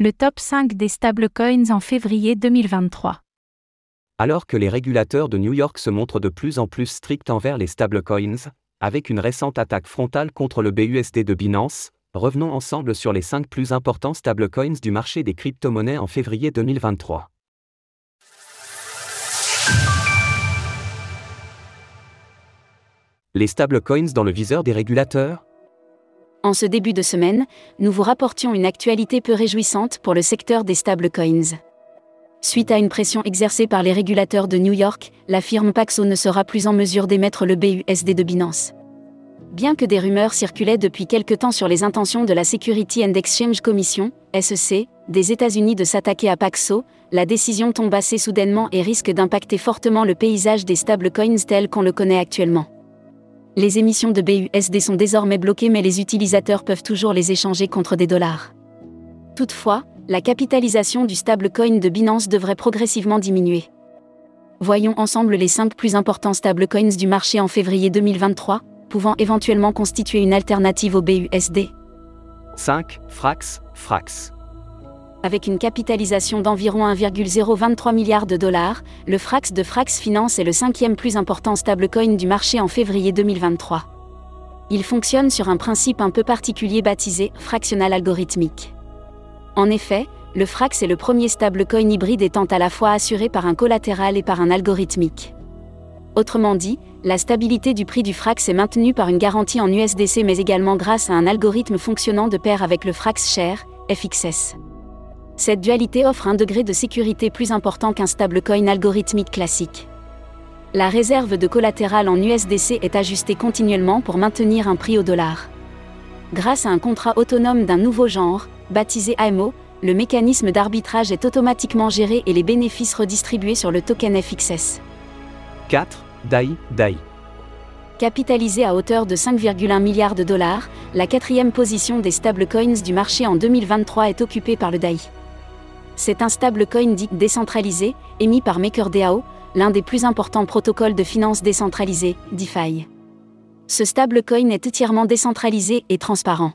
Le top 5 des stablecoins en février 2023. Alors que les régulateurs de New York se montrent de plus en plus stricts envers les stablecoins, avec une récente attaque frontale contre le BUSD de Binance, revenons ensemble sur les 5 plus importants stablecoins du marché des crypto-monnaies en février 2023. Les stablecoins dans le viseur des régulateurs? En ce début de semaine, nous vous rapportions une actualité peu réjouissante pour le secteur des stablecoins. Suite à une pression exercée par les régulateurs de New York, la firme Paxo ne sera plus en mesure d'émettre le BUSD de Binance. Bien que des rumeurs circulaient depuis quelque temps sur les intentions de la Security and Exchange Commission, SEC, des États-Unis de s'attaquer à Paxo, la décision tombe assez soudainement et risque d'impacter fortement le paysage des stablecoins tel qu'on le connaît actuellement. Les émissions de BUSD sont désormais bloquées mais les utilisateurs peuvent toujours les échanger contre des dollars. Toutefois, la capitalisation du stablecoin de Binance devrait progressivement diminuer. Voyons ensemble les 5 plus importants stablecoins du marché en février 2023, pouvant éventuellement constituer une alternative au BUSD. 5. Frax, Frax. Avec une capitalisation d'environ 1,023 milliard de dollars, le Frax de Frax Finance est le cinquième plus important stablecoin du marché en février 2023. Il fonctionne sur un principe un peu particulier baptisé fractional algorithmique. En effet, le Frax est le premier stablecoin hybride étant à la fois assuré par un collatéral et par un algorithmique. Autrement dit, la stabilité du prix du Frax est maintenue par une garantie en USDC mais également grâce à un algorithme fonctionnant de pair avec le Frax Share, FXS. Cette dualité offre un degré de sécurité plus important qu'un stablecoin algorithmique classique. La réserve de collatéral en USDC est ajustée continuellement pour maintenir un prix au dollar. Grâce à un contrat autonome d'un nouveau genre, baptisé AMO, le mécanisme d'arbitrage est automatiquement géré et les bénéfices redistribués sur le token FXS. 4. DAI, DAI. Capitalisé à hauteur de 5,1 milliards de dollars, la quatrième position des stablecoins du marché en 2023 est occupée par le DAI. C'est un stablecoin dit décentralisé, émis par MakerDAO, l'un des plus importants protocoles de finance décentralisée, DeFi. Ce stablecoin est entièrement décentralisé et transparent.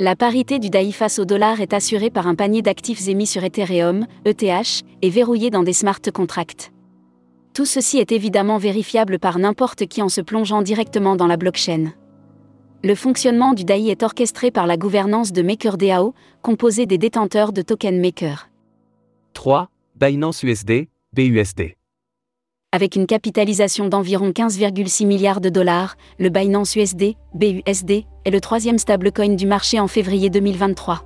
La parité du DAI face au dollar est assurée par un panier d'actifs émis sur Ethereum, ETH, et verrouillé dans des smart contracts. Tout ceci est évidemment vérifiable par n'importe qui en se plongeant directement dans la blockchain. Le fonctionnement du DAI est orchestré par la gouvernance de MakerDAO, composée des détenteurs de token Maker. 3. Binance USD, BUSD. Avec une capitalisation d'environ 15,6 milliards de dollars, le Binance USD, BUSD, est le troisième stablecoin du marché en février 2023.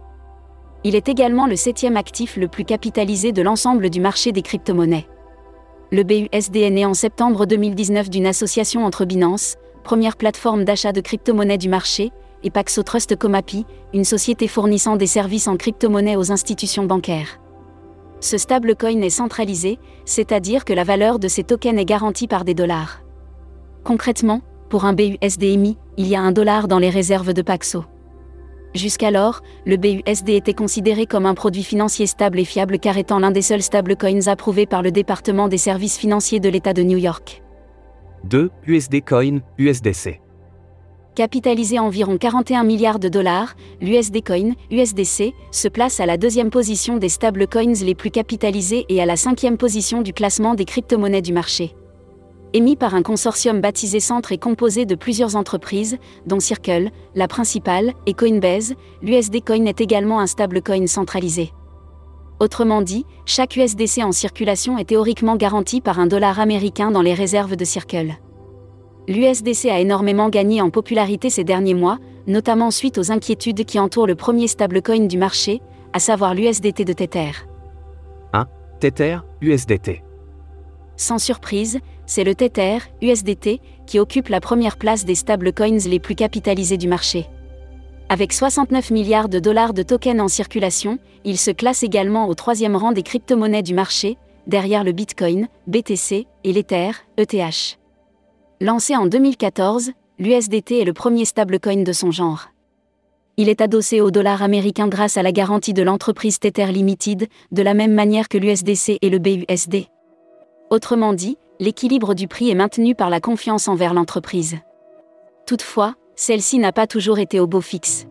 Il est également le septième actif le plus capitalisé de l'ensemble du marché des crypto-monnaies. Le BUSD est né en septembre 2019 d'une association entre Binance, première plateforme d'achat de crypto-monnaies du marché, et Paxo Trust Comapi, une société fournissant des services en crypto-monnaies aux institutions bancaires. Ce stablecoin est centralisé, c'est-à-dire que la valeur de ces tokens est garantie par des dollars. Concrètement, pour un BUSD émis, il y a un dollar dans les réserves de Paxo. Jusqu'alors, le BUSD était considéré comme un produit financier stable et fiable car étant l'un des seuls stablecoins approuvés par le département des services financiers de l'État de New York. 2. USD Coin, USDC. Capitalisé environ 41 milliards de dollars, l'USD Coin, USDC, se place à la deuxième position des stablecoins les plus capitalisés et à la cinquième position du classement des crypto-monnaies du marché. Émis par un consortium baptisé Centre et composé de plusieurs entreprises, dont Circle, la principale, et Coinbase, l'USD Coin est également un stablecoin centralisé. Autrement dit, chaque USDC en circulation est théoriquement garanti par un dollar américain dans les réserves de Circle l'USDC a énormément gagné en popularité ces derniers mois, notamment suite aux inquiétudes qui entourent le premier stablecoin du marché, à savoir l'USDT de Tether. 1. Tether, USDT. Sans surprise, c'est le Tether, USDT, qui occupe la première place des stablecoins les plus capitalisés du marché. Avec 69 milliards de dollars de tokens en circulation, il se classe également au troisième rang des crypto-monnaies du marché, derrière le Bitcoin, BTC et l'Ether, ETH. Lancé en 2014, l'USDT est le premier stablecoin de son genre. Il est adossé au dollar américain grâce à la garantie de l'entreprise Tether Limited, de la même manière que l'USDC et le BUSD. Autrement dit, l'équilibre du prix est maintenu par la confiance envers l'entreprise. Toutefois, celle-ci n'a pas toujours été au beau fixe.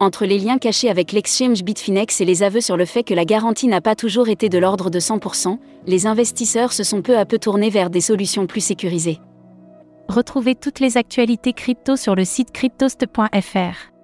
Entre les liens cachés avec l'exchange Bitfinex et les aveux sur le fait que la garantie n'a pas toujours été de l'ordre de 100%, les investisseurs se sont peu à peu tournés vers des solutions plus sécurisées. Retrouvez toutes les actualités crypto sur le site cryptost.fr.